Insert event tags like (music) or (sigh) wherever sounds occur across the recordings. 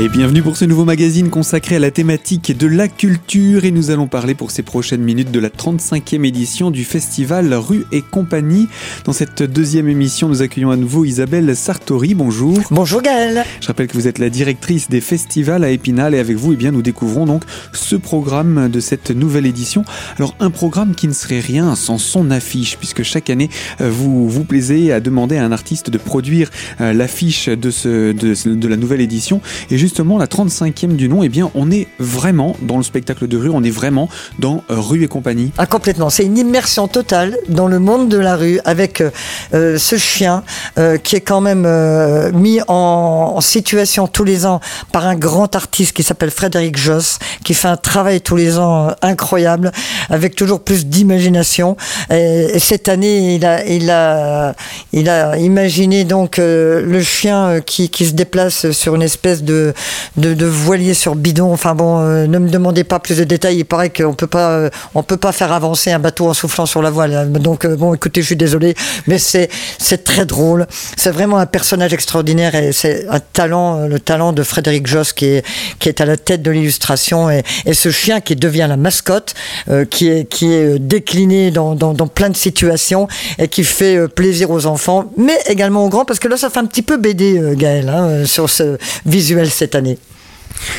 Et bienvenue pour ce nouveau magazine consacré à la thématique de la culture et nous allons parler pour ces prochaines minutes de la 35e édition du festival Rue et Compagnie. Dans cette deuxième émission, nous accueillons à nouveau Isabelle Sartori. Bonjour. Bonjour Gaëlle. Je rappelle que vous êtes la directrice des festivals à Épinal et avec vous, eh bien, nous découvrons donc ce programme de cette nouvelle édition. Alors un programme qui ne serait rien sans son affiche puisque chaque année euh, vous vous plaisez à demander à un artiste de produire euh, l'affiche de, ce, de, de la nouvelle édition et justement, la 35e du nom, eh bien, on est vraiment dans le spectacle de rue, on est vraiment dans euh, Rue et compagnie. Ah, complètement. C'est une immersion totale dans le monde de la rue avec euh, euh, ce chien qui est quand même mis en, situation tous les ans par un grand artiste qui s'appelle Frédéric Joss, qui fait un travail tous les ans incroyable avec toujours plus d'imagination. Et, cette année, il a, imaginé donc le chien qui se déplace sur une espèce de de, voilier sur bidon. Enfin bon, euh, ne me demandez pas plus de détails. Il paraît qu'on peut pas, euh, on peut pas faire avancer un bateau en soufflant sur la voile. Donc euh, bon, écoutez, je suis désolé, mais c'est c'est très drôle. C'est vraiment un personnage extraordinaire et c'est un talent, le talent de Frédéric Joss qui est qui est à la tête de l'illustration et, ce chien qui devient la mascotte, qui est qui est décliné dans, dans, plein de situations et qui fait plaisir aux enfants, mais également aux grands parce que là ça fait un petit peu BD Gaël hein, sur ce visuel cette année.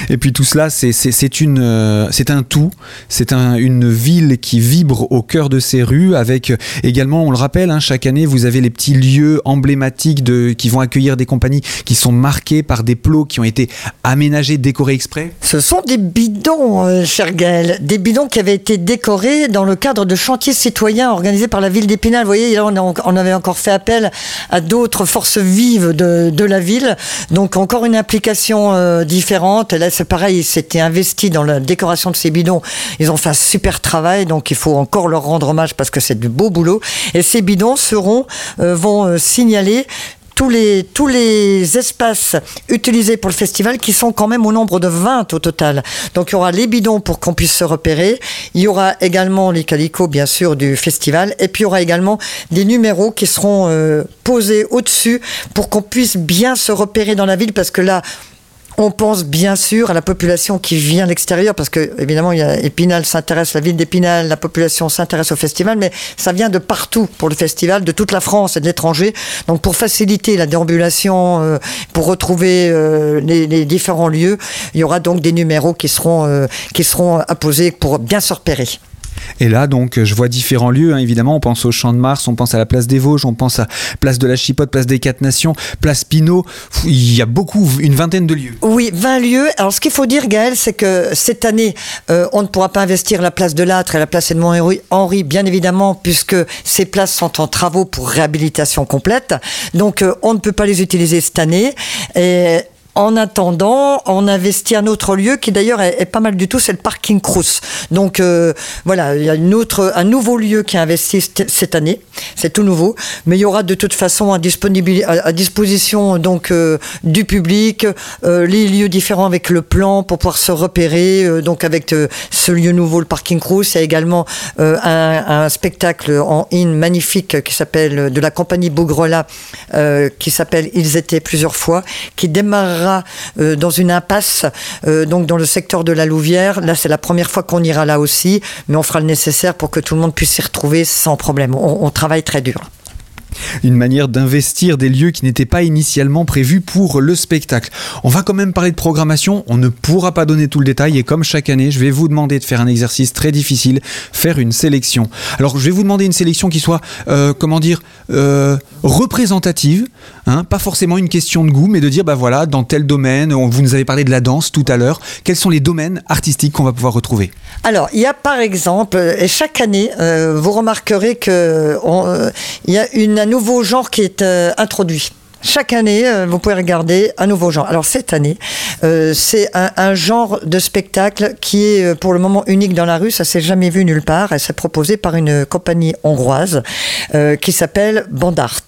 Et puis tout cela, euh, c'est un tout. C'est un, une ville qui vibre au cœur de ses rues, avec euh, également, on le rappelle, hein, chaque année, vous avez les petits lieux emblématiques de, qui vont accueillir des compagnies qui sont marqués par des plots qui ont été aménagés, décorés exprès. Ce sont des bidons, euh, cher Gaël, des bidons qui avaient été décorés dans le cadre de chantiers citoyens organisés par la ville d'Épinal. Vous voyez, là, on, avait encore fait appel à d'autres forces vives de, de, la ville. Donc encore une implication différente C'est pareil, ils s'étaient investis dans la décoration de ces bidons. Ils ont fait un super travail, donc il faut encore leur rendre hommage parce que c'est du beau boulot. Et ces bidons seront, euh, vont euh, signaler tous les, tous les espaces utilisés pour le festival qui sont quand même au nombre de 20 au total. Donc il y aura les bidons pour qu'on puisse se repérer. Il y aura également les calicots bien sûr du festival. Et puis il y aura également des numéros qui seront euh, posés au-dessus pour qu'on puisse bien se repérer dans la ville parce que là, on pense bien sûr à la population qui vient de l'extérieur, parce que évidemment, il y a Épinal s'intéresse, la ville d'Épinal, la population s'intéresse au festival, mais ça vient de partout pour le festival, de toute la France et de l'étranger. Donc, pour faciliter la déambulation, euh, pour retrouver euh, les, différents lieux, il y aura donc des numéros qui seront euh, qui seront apposés pour bien se repérer. Et là, donc, je vois différents lieux. Hein, évidemment, on pense au Champ de Mars, on pense à la place des Vosges, on pense à place de la Chipote, place des Quatre Nations, place Pinot. Il y a beaucoup, une vingtaine de lieux. Oui, 20 lieux. Alors, ce qu'il faut dire, Gaël, c'est que cette année, euh, on ne pourra pas investir la place de l'Âtre et la place Edmond Henri, bien évidemment, puisque ces places sont en travaux pour réhabilitation complète. Donc, euh, on ne peut pas les utiliser cette année. En attendant, on investit un autre lieu qui d'ailleurs est, pas mal du tout, c'est le parking Crous. Donc euh, voilà, il y a une autre, un nouveau lieu qui est investi cette année, c'est tout nouveau, mais il y aura de toute façon à, disposition donc euh, du public euh, les lieux différents avec le plan pour pouvoir se repérer. donc avec ce lieu nouveau, le parking Crous, il y a également un, spectacle en in magnifique qui s'appelle de la compagnie Bougrela, qui s'appelle Ils étaient plusieurs fois, qui démarre euh, dans une impasse, euh, donc dans le secteur de la Louvière. Là, c'est la première fois qu'on ira là aussi, mais on fera le nécessaire pour que tout le monde puisse s'y retrouver sans problème. on travaille très dur une manière d'investir des lieux qui n'étaient pas initialement prévus pour le spectacle. On va quand même parler de programmation, on ne pourra pas donner tout le détail. Et comme chaque année, je vais vous demander de faire un exercice très difficile, faire une sélection. Alors je vais vous demander une sélection qui soit, euh, comment dire, euh, représentative, hein, pas forcément une question de goût, mais de dire, bah voilà, dans tel domaine, vous nous avez parlé de la danse tout à l'heure, quels sont les domaines artistiques qu'on va pouvoir retrouver? Alors, il y a par exemple, et chaque année, euh, vous remarquerez qu'il y a une un nouveau genre qui est euh, introduit. Chaque année, euh, vous pouvez regarder un nouveau genre. Alors cette année, euh, c'est un, genre de spectacle qui est euh, pour le moment unique dans la rue. Ça s'est jamais vu nulle part. Elle s'est proposée par une compagnie hongroise qui s'appelle Bandart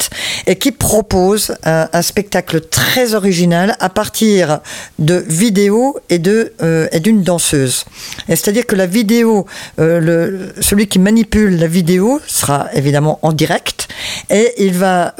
et qui propose un, spectacle très original à partir de vidéos et de et d'une danseuse. C'est-à-dire que la vidéo, celui qui manipule la vidéo sera évidemment en direct et il va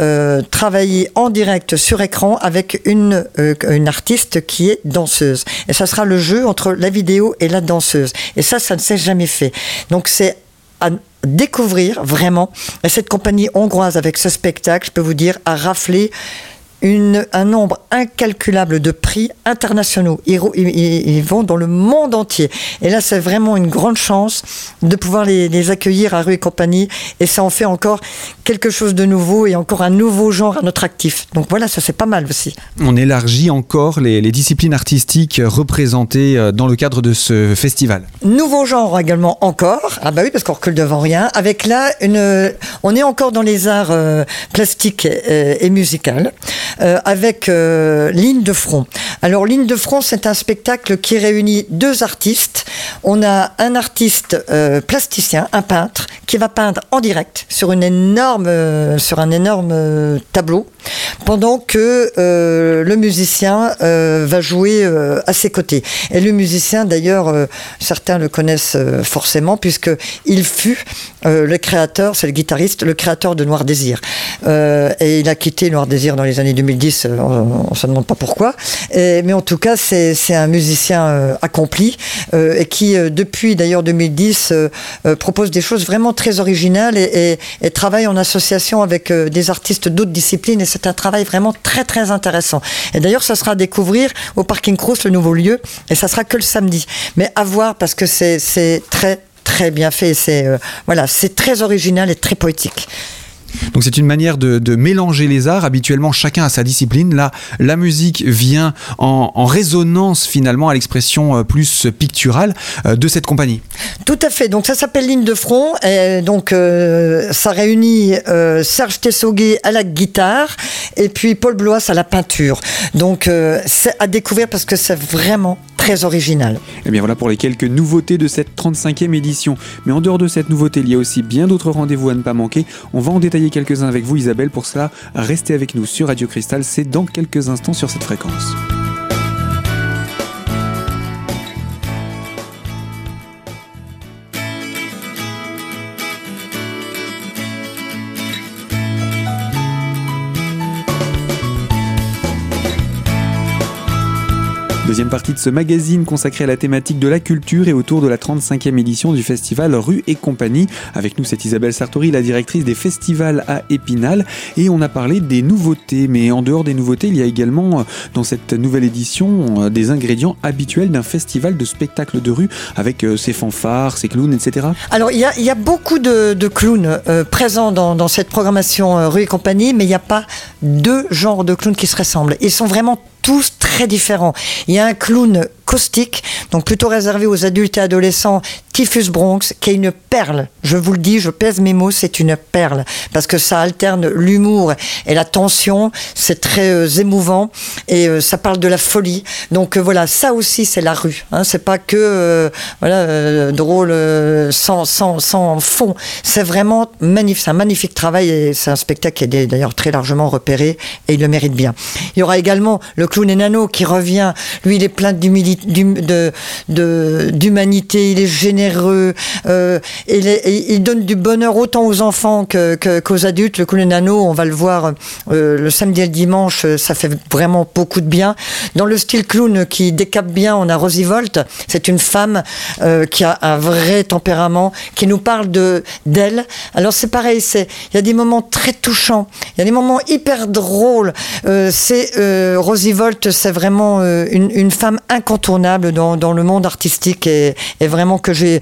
travailler en direct direct sur écran avec une, euh, une artiste qui est danseuse. Et ça sera le jeu entre la vidéo et la danseuse. Et ça, ça ne s'est jamais fait. Donc c'est à découvrir vraiment. Et cette compagnie hongroise avec ce spectacle, je peux vous dire, a raflé une, un nombre incalculable de prix internationaux. Ils, ils- ils vont dans le monde entier. Et là, c'est vraiment une grande chance de pouvoir les, les accueillir à Rue et compagnie. Et ça en fait encore quelque chose de nouveau et encore un nouveau genre à notre actif. Donc voilà, ça c'est pas mal aussi. On élargit encore les, les disciplines artistiques représentées euh, dans le cadre de ce festival. Nouveau genre également encore. Ah bah oui, parce qu'on recule devant rien. Avec là, une, on est encore dans les arts euh, plastiques euh, et musicales, euh, avec euh, Ligne de front. Alors Ligne de front, c'est un spectacle qui réunit deux artistes. On a un artiste euh, plasticien, un peintre, qui va peindre en direct sur une énorme, euh, sur un énorme euh, tableau, pendant que euh, le musicien va jouer à ses côtés. Et le musicien, d'ailleurs, certains le connaissent forcément, puisque il fut le créateur, c'est le guitariste, le créateur de Noir Désir. Et il a quitté Noir Désir dans les années 2010, euh, on ne se demande pas pourquoi. Mais en tout cas, c'est un musicien accompli, et qui, depuis d'ailleurs 2010, euh, euh, propose des choses vraiment très originales et, travaille en association avec euh, des artistes d'autres disciplines. Et c'est un travail vraiment très très intéressant. Et d'ailleurs, ça sera à découvrir au Parking Cross, le nouveau lieu, et ça sera que le samedi. Mais à voir parce que c'est c'est très très bien fait. C'est euh, voilà, c'est très original et très poétique. Donc c'est une manière de, de mélanger les arts. Habituellement, chacun a sa discipline. Là, la musique vient en, en résonance finalement à l'expression euh, plus picturale euh, de cette compagnie. Tout à fait. Donc ça s'appelle Ligne de front. Et donc euh, ça réunit euh, Serge Tessoguet à la guitare et puis Paul Blois à la peinture. Donc euh, c'est à découvrir parce que c'est vraiment très original. Et bien voilà pour les quelques nouveautés de cette 35e édition. Mais en dehors de cette nouveauté, il y a aussi bien d'autres rendez-vous à ne pas manquer. On va en détailler quelques-uns avec vous Isabelle. Pour cela, restez avec nous sur Radio Cristal. C'est dans quelques instants sur cette fréquence. Deuxième partie de ce magazine consacré à la thématique de la culture et autour de la 35e édition du festival Rue et compagnie. Avec nous, c'est Isabelle Sartori, la directrice des festivals à Épinal. Et on a parlé des nouveautés. Mais en dehors des nouveautés, il y a également euh, dans cette nouvelle édition euh, des ingrédients habituels d'un festival de spectacles de rue avec euh, ses fanfares, ses clowns, etc. Alors il y a, beaucoup de, clowns présents dans, cette programmation Rue et compagnie, mais il n'y a pas deux genres de clowns qui se ressemblent. Ils sont vraiment tous très différents. Il y a un clown caustique, donc plutôt réservé aux adultes et adolescents, Typhus Bronx, qui est une perle. Je vous le dis, je pèse mes mots, c'est une perle. Parce que ça alterne l'humour et la tension, c'est très euh, émouvant, et euh, ça parle de la folie. Donc euh, voilà, ça aussi c'est la rue. Hein, c'est pas que voilà, drôle sans, sans, sans fond. C'est vraiment magnifique, c'est un magnifique travail, et c'est un spectacle qui est d'ailleurs très largement repéré, et il le mérite bien. Il y aura également le clown Enano qui revient. Lui, il est plein d'humili- d'hum- de- de- d'humanité, il est généreux, euh, il, donne du bonheur autant aux enfants que- que- qu'aux adultes. Le clown Enano, on va le voir euh, le samedi et le dimanche, euh, ça fait vraiment beaucoup de bien. Dans le style clown qui décape bien, on a Rosie Volt. C'est une femme qui a un vrai tempérament, qui nous parle de d'elle. Alors c'est pareil, il y a des moments très touchants, il y a des moments hyper drôles. C'est Rosie Volt, c'est vraiment une, une femme incontournable dans, dans le monde artistique et, vraiment que j'ai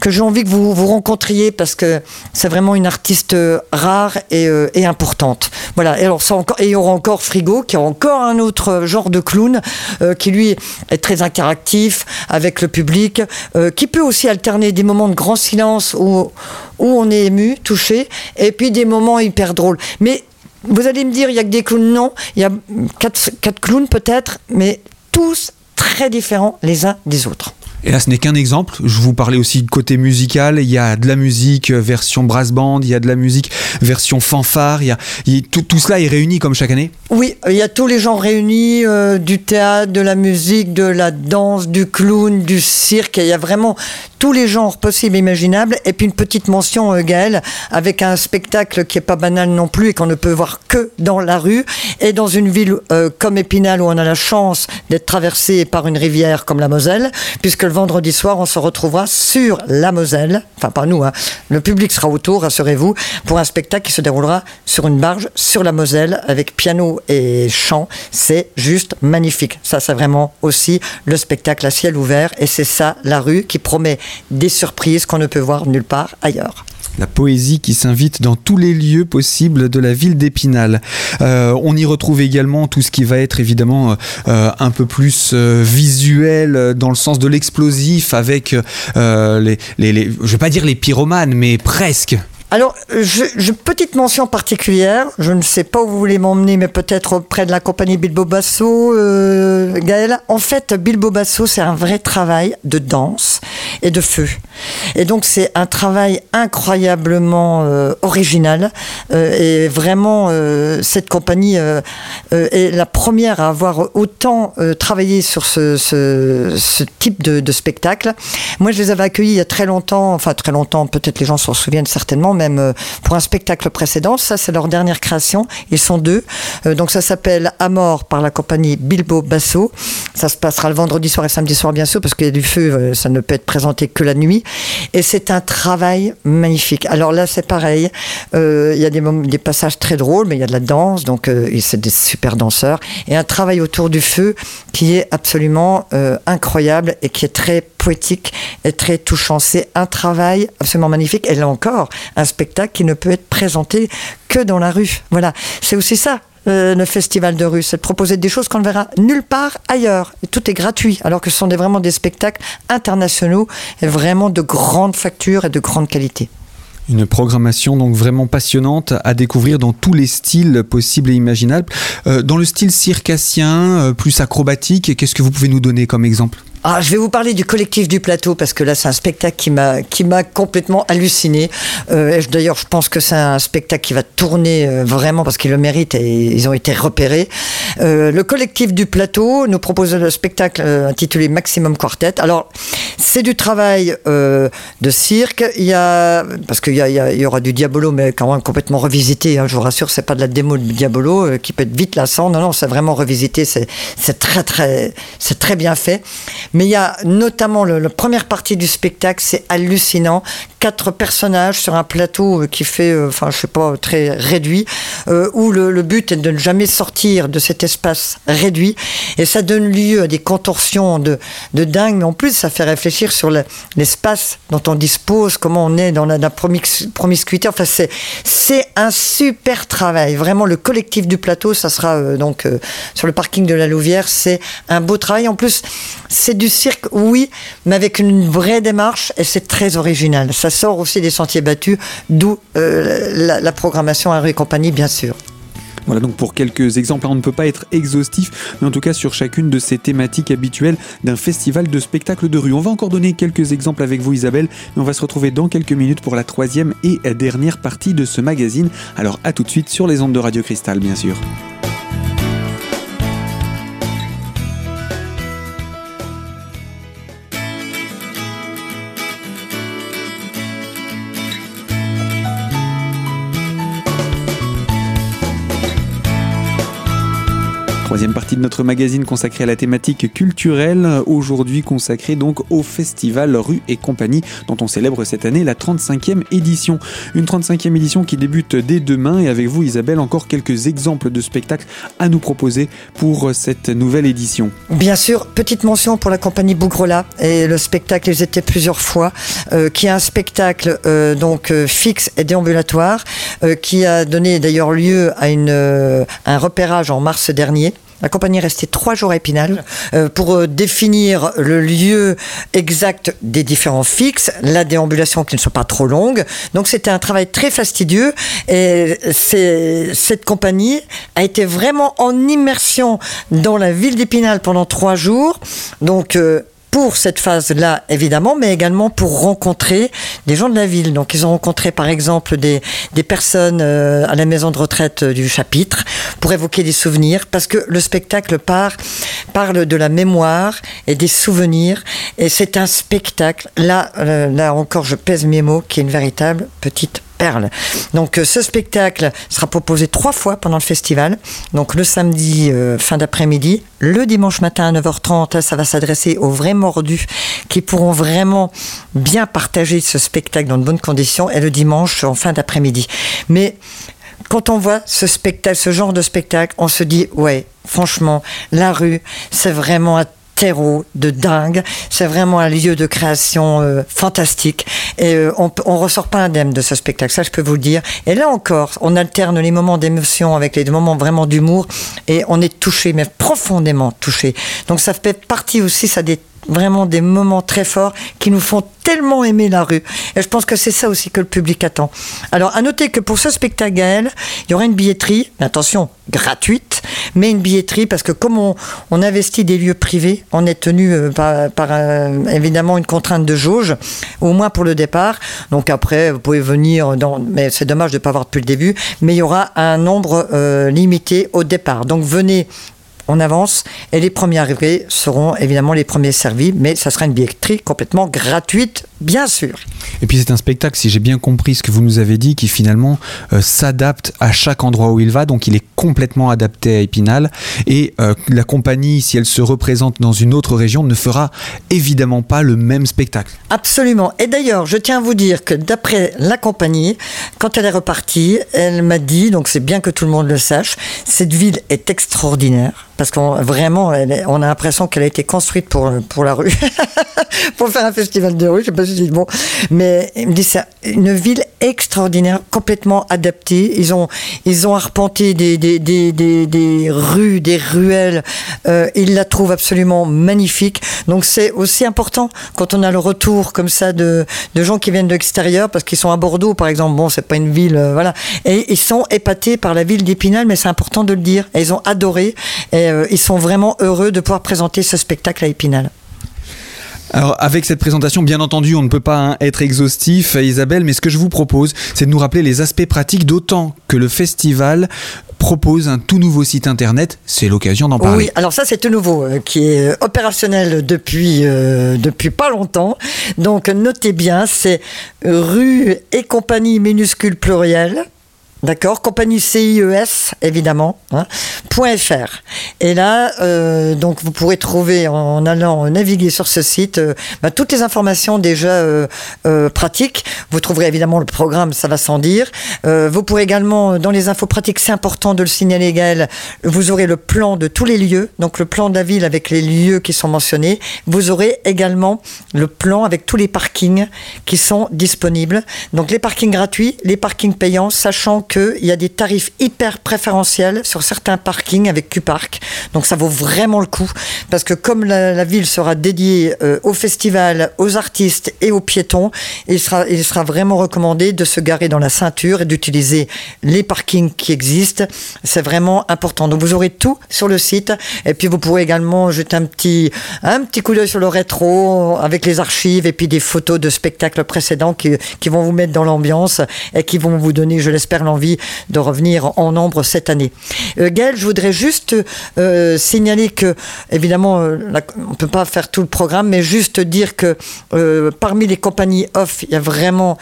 que j'ai envie que vous vous rencontriez parce que c'est vraiment une artiste euh, rare et, euh, et importante. Voilà. Et alors ça encore, et il y aura encore Frigo qui est encore un autre genre de clown euh, qui lui est très interactif avec le public, euh, qui peut aussi alterner des moments de grand silence où où on est ému, touché, et puis des moments hyper drôles. Mais vous allez me dire, il y a que des clowns? Non, il y a quatre, quatre clowns peut-être, mais tous très différents les uns des autres. Et là, ce n'est qu'un exemple. Je vous parlais aussi de côté musical. Il y a de la musique version brass band, il y a de la musique version fanfare. Il y a, il y a- tout, tout cela est réuni comme chaque année. Oui, il y a tous les genres réunis, euh, du théâtre, de la musique, de la danse, du clown, du cirque. Il y a vraiment tous les genres possibles et imaginables. Et puis une petite mention, euh, Gaël, avec un spectacle qui est pas banal non plus et qu'on ne peut voir que dans la rue. Et dans une ville euh, comme Épinal où on a la chance d'être traversé par une rivière comme la Moselle, puisque le vendredi soir, on se retrouvera sur la Moselle. Enfin, pas nous, hein. Le public sera autour, rassurez-vous, pour un spectacle qui se déroulera sur une barge sur la Moselle avec piano et chant. C'est juste magnifique. Ça, c'est vraiment aussi le spectacle à ciel ouvert. Et c'est ça, la rue, qui promet des surprises qu'on ne peut voir nulle part ailleurs la poésie qui s'invite dans tous les lieux possibles de la ville d'Épinal. Euh, on y retrouve également tout ce qui va être évidemment euh, un peu plus euh, visuel dans le sens de l'explosif avec les, les, les, je vais pas dire les pyromanes, mais presque. Alors, je, petite mention particulière, je ne sais pas où vous voulez m'emmener, mais peut-être auprès de la compagnie Bilbo Basso, euh, Gaël. En fait, Bilbo Basso, c'est un vrai travail de danse et de feu. Et donc, c'est un travail incroyablement euh, original. Euh, et vraiment, cette compagnie est la première à avoir autant travaillé sur ce, ce, type de, de, spectacle. Moi, je les avais accueillis il y a très longtemps, enfin très longtemps, peut-être les gens s'en souviennent certainement, mais euh, pour un spectacle précédent. Ça, c'est leur dernière création. Ils sont deux. Euh, donc ça s'appelle Amor par la compagnie Bilbo Basso. Ça se passera le vendredi soir et samedi soir, bien sûr, parce qu'il y a du feu, euh, ça ne peut être présenté que la nuit. Et c'est un travail magnifique. Alors là, c'est pareil. Il y a des, des, passages très drôles, mais il y a de la danse, donc c'est des super danseurs. Et un travail autour du feu qui est absolument incroyable et qui est très poétique et très touchant. C'est un travail absolument magnifique. Et là encore, un spectacle qui ne peut être présenté que dans la rue. Voilà, c'est aussi ça. Euh, le festival de rue, c'est de proposer des choses qu'on ne verra nulle part ailleurs. Et tout est gratuit, alors que ce sont vraiment des spectacles internationaux et vraiment de grande facture et de grande qualité. Une programmation donc vraiment passionnante à découvrir dans tous les styles possibles et imaginables. Euh, dans le style circassien, euh, plus acrobatique, qu'est-ce que vous pouvez nous donner comme exemple? Ah, je vais vous parler du collectif du plateau parce que là, c'est un spectacle qui m'a qui m'a complètement halluciné. Euh, D'ailleurs, je pense que c'est un spectacle qui va tourner euh, vraiment parce qu'il le mérite et ils ont été repérés. Euh, le collectif du plateau nous propose le spectacle intitulé Maximum Quartet. Alors, c'est du travail de cirque. Il y a parce qu'il y, y, aura du Diabolo, mais quand même complètement revisité. Hein, je vous rassure, c'est pas de la démo de Diabolo qui peut être vite lassant. Non, non, c'est vraiment revisité. C'est très très c'est très bien fait. Mais il y a notamment le, la première partie du spectacle, c'est hallucinant. Quatre personnages sur un plateau euh, qui fait, euh, enfin, je sais pas, très réduit, euh, où le, but est de ne jamais sortir de cet espace réduit. Et ça donne lieu à des contorsions de, de dingue, mais en plus, ça fait réfléchir sur l'espace dont on dispose, comment on est dans la, promiscuité. Enfin, c'est, c'est un super travail. Vraiment, le collectif du plateau, ça sera donc sur le parking de la Louvière. C'est un beau travail. En plus, c'est du cirque, oui, mais avec une vraie démarche et c'est très original. Ça sort aussi des sentiers battus, d'où euh, la, programmation à rue et compagnie, bien sûr. Voilà donc pour quelques exemples, on ne peut pas être exhaustif, mais en tout cas sur chacune de ces thématiques habituelles d'un festival de spectacles de rue. On va encore donner quelques exemples avec vous Isabelle, mais on va se retrouver dans quelques minutes pour la troisième et dernière partie de ce magazine. Alors à tout de suite sur les ondes de Radio Cristal bien sûr. Troisième partie de notre magazine consacrée à la thématique culturelle, aujourd'hui consacrée donc au festival Rue et compagnie dont on célèbre cette année la 35e édition. Une 35e édition qui débute dès demain et avec vous Isabelle encore quelques exemples de spectacles à nous proposer pour cette nouvelle édition. Bien sûr, petite mention pour la compagnie Bougrela et le spectacle ils étaient plusieurs fois euh, qui est un spectacle euh, donc euh, fixe et déambulatoire qui a donné d'ailleurs lieu à une, un repérage en mars dernier la compagnie est restée trois jours à Épinal euh, pour euh, définir le lieu exact des différents fixes, la déambulation qui ne soit pas trop longue. Donc c'était un travail très fastidieux et cette compagnie a été vraiment en immersion dans la ville d'Épinal pendant trois jours. Donc euh, pour cette phase-là, évidemment, mais également pour rencontrer des gens de la ville. Donc, ils ont rencontré, par exemple, des, des personnes euh, à la maison de retraite du chapitre pour évoquer des souvenirs, parce que le spectacle part, parle de la mémoire et des souvenirs, et c'est un spectacle, là, euh, là encore, je pèse mes mots, qui est une véritable petite perle. Donc euh, ce spectacle sera proposé trois fois pendant le festival. Donc le samedi euh, fin d'après-midi, le dimanche matin à 9h30, ça va s'adresser aux vrais mordus qui pourront vraiment bien partager ce spectacle dans de bonnes conditions et le dimanche en fin d'après-midi. Mais quand on voit ce spectacle, ce genre de spectacle, on se dit ouais, franchement, la rue, c'est vraiment terreau de dingue. C'est vraiment un lieu de création euh, fantastique. Et euh, on, ressort pas indemne de ce spectacle, ça je peux vous le dire. Et là encore, on alterne les moments d'émotion avec les moments vraiment d'humour et on est touché, mais profondément touché. Donc ça fait partie aussi, ça des vraiment des moments très forts qui nous font tellement aimer la rue. Et je pense que c'est ça aussi que le public attend. Alors, à noter que pour ce spectacle Gaël, il y aura une billetterie, attention, gratuite, mais une billetterie parce que comme on, investit des lieux privés, on est tenu euh, par, euh, évidemment une contrainte de jauge, au moins pour le départ. Donc après, vous pouvez venir, mais c'est dommage de ne pas avoir depuis le début, mais il y aura un nombre euh, limité au départ. Donc venez on avance et les premiers arrivés seront évidemment les premiers servis, mais ça sera une billetterie complètement gratuite, bien sûr. Et puis c'est un spectacle, si j'ai bien compris ce que vous nous avez dit, qui finalement euh, s'adapte à chaque endroit où il va, donc il est complètement adapté à Épinal. Et euh, la compagnie, si elle se représente dans une autre région, ne fera évidemment pas le même spectacle. Absolument. Et d'ailleurs, je tiens à vous dire que d'après la compagnie, quand elle est repartie, elle m'a dit, donc c'est bien que tout le monde le sache, cette ville est extraordinaire parce qu'on vraiment, on a l'impression qu'elle a été construite pour pour la rue, (laughs) pour faire un festival de rue. Je sais pas si c'est bon, mais il me dit c'est une ville extraordinaire, complètement adaptée. Ils ont ils ont arpenté des des des des, des rues, des ruelles. Euh, ils la trouvent absolument magnifique. Donc c'est aussi important quand on a le retour comme ça de de gens qui viennent de l'extérieur parce qu'ils sont à Bordeaux par exemple. Bon, c'est pas une ville, euh, voilà. Et ils sont épatés par la ville d'Épinal, mais c'est important de le dire. Et ils ont adoré. Euh, ils sont vraiment heureux de pouvoir présenter ce spectacle à Épinal. Alors avec cette présentation, bien entendu, on ne peut pas hein, être exhaustif, euh, Isabelle, mais ce que je vous propose, c'est de nous rappeler les aspects pratiques, d'autant que le festival propose un tout nouveau site internet. C'est l'occasion d'en parler. Oui, alors ça c'est tout nouveau, euh, qui est opérationnel depuis euh, depuis pas longtemps. Donc notez bien, c'est rue et compagnie minuscule pluriel. D'accord, compagnie CIES évidemment, hein, .fr. Et là, euh, donc vous pourrez trouver en allant naviguer sur ce site euh, bah, toutes les informations déjà euh, pratiques. Vous trouverez évidemment le programme, ça va sans dire. Vous pourrez également dans les infos pratiques, c'est important de le signaler Gaël, vous aurez le plan de tous les lieux, donc le plan de la ville avec les lieux qui sont mentionnés. Vous aurez également le plan avec tous les parkings qui sont disponibles. Donc les parkings gratuits, les parkings payants, sachant qu'il y a des tarifs hyper préférentiels sur certains parkings avec Q-Park. Donc ça vaut vraiment le coup parce que comme la, la ville sera dédiée euh, au festival, aux artistes et aux piétons, il sera, il sera vraiment recommandé de se garer dans la ceinture et d'utiliser les parkings qui existent. C'est vraiment important. Donc vous aurez tout sur le site et puis vous pourrez également jeter un petit, un petit coup d'œil sur le rétro avec les archives et puis des photos de spectacles précédents qui, qui vont vous mettre dans l'ambiance et qui vont vous donner, je l'espère, l'envie de revenir en nombre cette année. Euh, Gaël, je voudrais juste euh, signaler que, évidemment, euh, on ne peut pas faire tout le programme, mais juste dire que euh, parmi les compagnies off, il y a vraiment,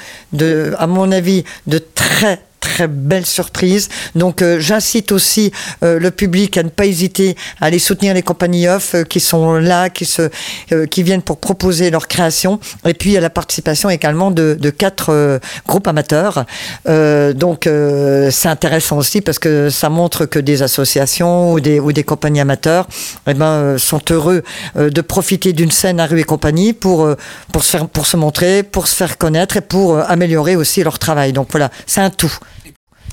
à mon avis, de très très belle surprise. Donc euh, j'incite aussi euh, le public à ne pas hésiter à aller soutenir les compagnies off euh, qui sont là, qui se, euh, qui viennent pour proposer leur création. Et puis à la participation également de, de quatre euh, groupes amateurs. Donc c'est intéressant aussi parce que ça montre que des associations ou des, ou des compagnies amateurs eh ben, sont heureux de profiter d'une scène à rue et compagnie pour, pour, se faire, pour se montrer, pour se faire connaître et pour améliorer aussi leur travail. Donc voilà, c'est un tout.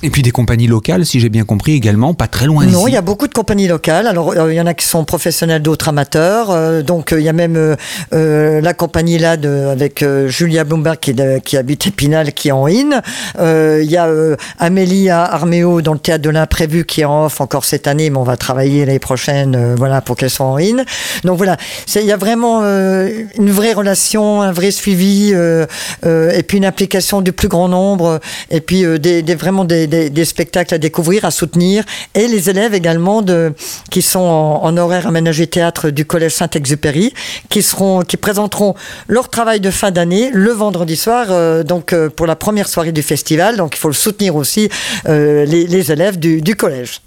Et puis des compagnies locales, si j'ai bien compris, également, pas très loin Non, il y a beaucoup de compagnies locales. Alors, euh, il y en a qui sont professionnels, d'autres amateurs. Euh, donc, euh, il y a même la compagnie là de, avec Julia Bloomberg qui, qui, habite Épinal, qui est en in. il y a Amélie Arméo dans le théâtre de l'imprévu qui est en off encore cette année, mais on va travailler l'année prochaine, voilà, pour qu'elle soit en in. Donc voilà, il y a vraiment une vraie relation, un vrai suivi, et puis une application du plus grand nombre, et puis des, des, vraiment des des, spectacles à découvrir, à soutenir, et les élèves également qui sont en, horaire aménagé théâtre du collège Saint-Exupéry, qui seront, qui présenteront leur travail de fin d'année le vendredi soir, euh, donc euh, pour la première soirée du festival. Donc il faut le soutenir aussi euh, les, élèves du collège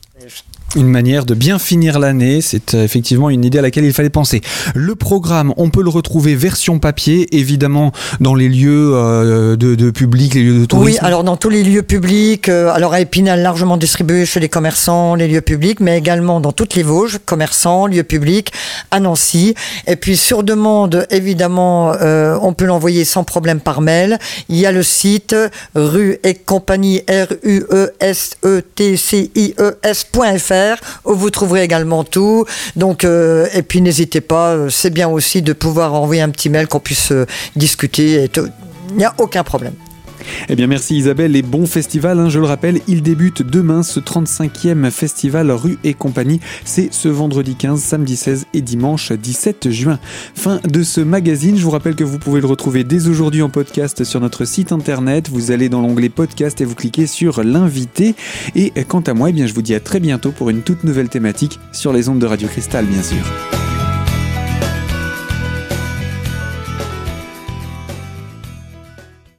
une manière de bien finir l'année. C'est euh, effectivement une idée à laquelle il fallait penser. Le programme, on peut le retrouver version papier, évidemment dans les lieux euh, de, public, les lieux de tourisme. Oui, alors dans tous les lieux publics, euh, alors à Épinal largement distribué chez les commerçants, les lieux publics, mais également dans toutes les Vosges, commerçants, lieux publics, à Nancy. Et puis sur demande, évidemment, on peut l'envoyer sans problème par mail. Il y a le site rue et compagnie r u e s e t c i e s.fr où vous trouverez également tout. Donc, euh, et puis n'hésitez pas, euh, c'est bien aussi de pouvoir envoyer un petit mail qu'on puisse euh, discuter. Il n'y a aucun problème. Eh bien merci Isabelle et bon festival, hein. je le rappelle, il débute demain ce 35e festival rue et compagnie, c'est ce vendredi 15, samedi 16 et dimanche 17 juin. Fin de ce magazine, je vous rappelle que vous pouvez le retrouver dès aujourd'hui en podcast sur notre site internet, vous allez dans l'onglet podcast et vous cliquez sur l'invité et quant à moi, eh bien je vous dis à très bientôt pour une toute nouvelle thématique sur les ondes de Radio Cristal bien sûr.